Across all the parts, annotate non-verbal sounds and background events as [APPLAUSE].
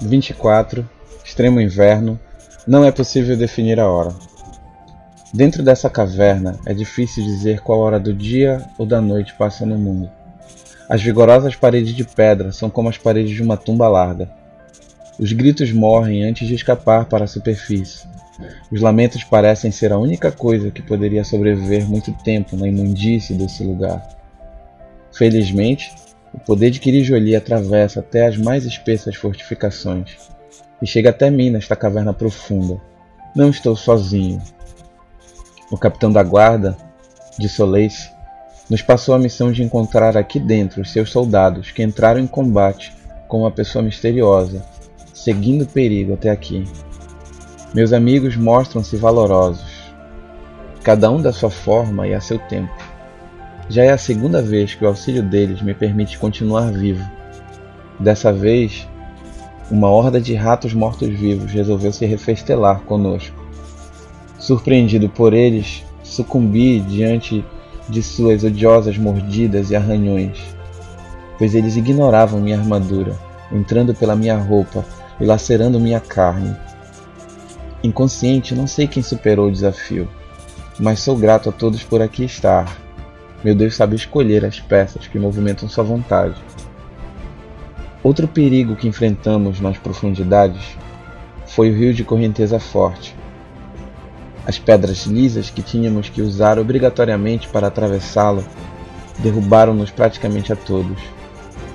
24, extremo inverno, não é possível definir a hora. Dentro dessa caverna é difícil dizer qual hora do dia ou da noite passa no mundo. As vigorosas paredes de pedra são como as paredes de uma tumba larga. Os gritos morrem antes de escapar para a superfície. Os lamentos parecem ser a única coisa que poderia sobreviver muito tempo na imundície desse lugar. Felizmente, o poder de Kirijoli atravessa até as mais espessas fortificações e chega até mim nesta caverna profunda. Não estou sozinho. O capitão da guarda, de Soleice, nos passou a missão de encontrar aqui dentro os seus soldados que entraram em combate com uma pessoa misteriosa, seguindo o perigo até aqui. Meus amigos mostram-se valorosos, cada um da sua forma e a seu tempo. Já é a segunda vez que o auxílio deles me permite continuar vivo. Dessa vez, uma horda de ratos mortos-vivos resolveu se refestelar conosco. Surpreendido por eles, sucumbi diante de suas odiosas mordidas e arranhões, pois eles ignoravam minha armadura, entrando pela minha roupa e lacerando minha carne. Inconsciente, não sei quem superou o desafio, mas sou grato a todos por aqui estar meu Deus sabe escolher as peças que movimentam sua vontade. Outro perigo que enfrentamos nas profundidades foi o rio de correnteza forte. As pedras lisas que tínhamos que usar obrigatoriamente para atravessá-lo derrubaram-nos praticamente a todos.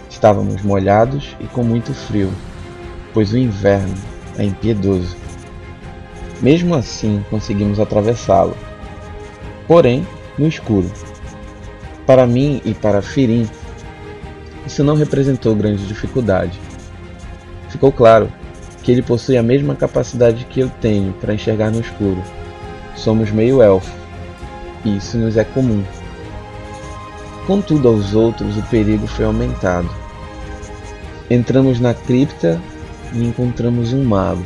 Estávamos molhados e com muito frio, pois o inverno é impiedoso. Mesmo assim, conseguimos atravessá-lo, porém no escuro. Para mim e para Firim, isso não representou grande dificuldade. Ficou claro que ele possui a mesma capacidade que eu tenho para enxergar no escuro. Somos meio elfo, e isso nos é comum. Contudo, aos outros o perigo foi aumentado. Entramos na cripta e encontramos um mago,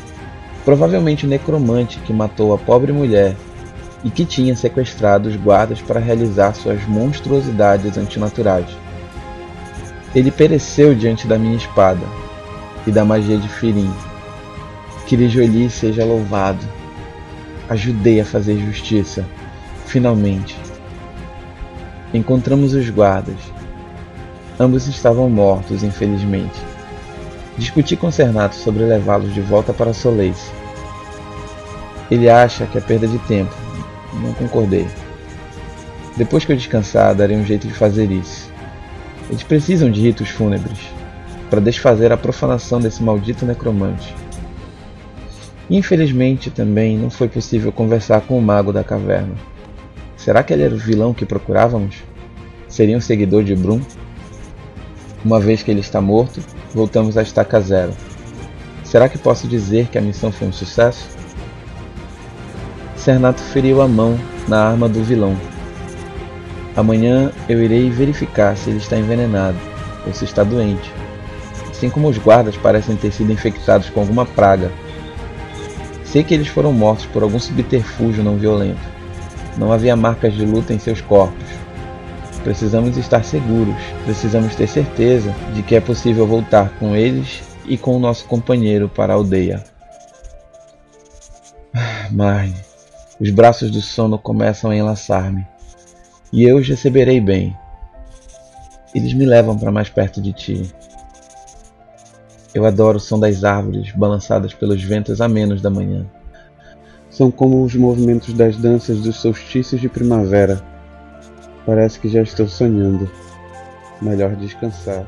provavelmente o necromante que matou a pobre mulher e que tinha sequestrado os guardas para realizar suas monstruosidades antinaturais. Ele pereceu diante da minha espada e da magia de Firim. Que Lijoli seja louvado. Ajudei a fazer justiça. Finalmente. Encontramos os guardas. Ambos estavam mortos, infelizmente. Discuti com Cernato sobre levá-los de volta para Soleice. Ele acha que é perda de tempo, não concordei. Depois que eu descansar, darei um jeito de fazer isso. Eles precisam de ritos fúnebres para desfazer a profanação desse maldito necromante. Infelizmente, também não foi possível conversar com o mago da caverna. Será que ele era o vilão que procurávamos? Seria um seguidor de Brum? Uma vez que ele está morto, voltamos à estaca zero. Será que posso dizer que a missão foi um sucesso? Cernato feriu a mão na arma do vilão. Amanhã eu irei verificar se ele está envenenado ou se está doente, assim como os guardas parecem ter sido infectados com alguma praga. Sei que eles foram mortos por algum subterfúgio não violento. Não havia marcas de luta em seus corpos. Precisamos estar seguros, precisamos ter certeza de que é possível voltar com eles e com o nosso companheiro para a aldeia. [SIGHS] Marne, os braços do sono começam a enlaçar-me, e eu os receberei bem. Eles me levam para mais perto de ti. Eu adoro o som das árvores balançadas pelos ventos amenos da manhã. São como os movimentos das danças dos solstícios de primavera. Parece que já estou sonhando. Melhor descansar.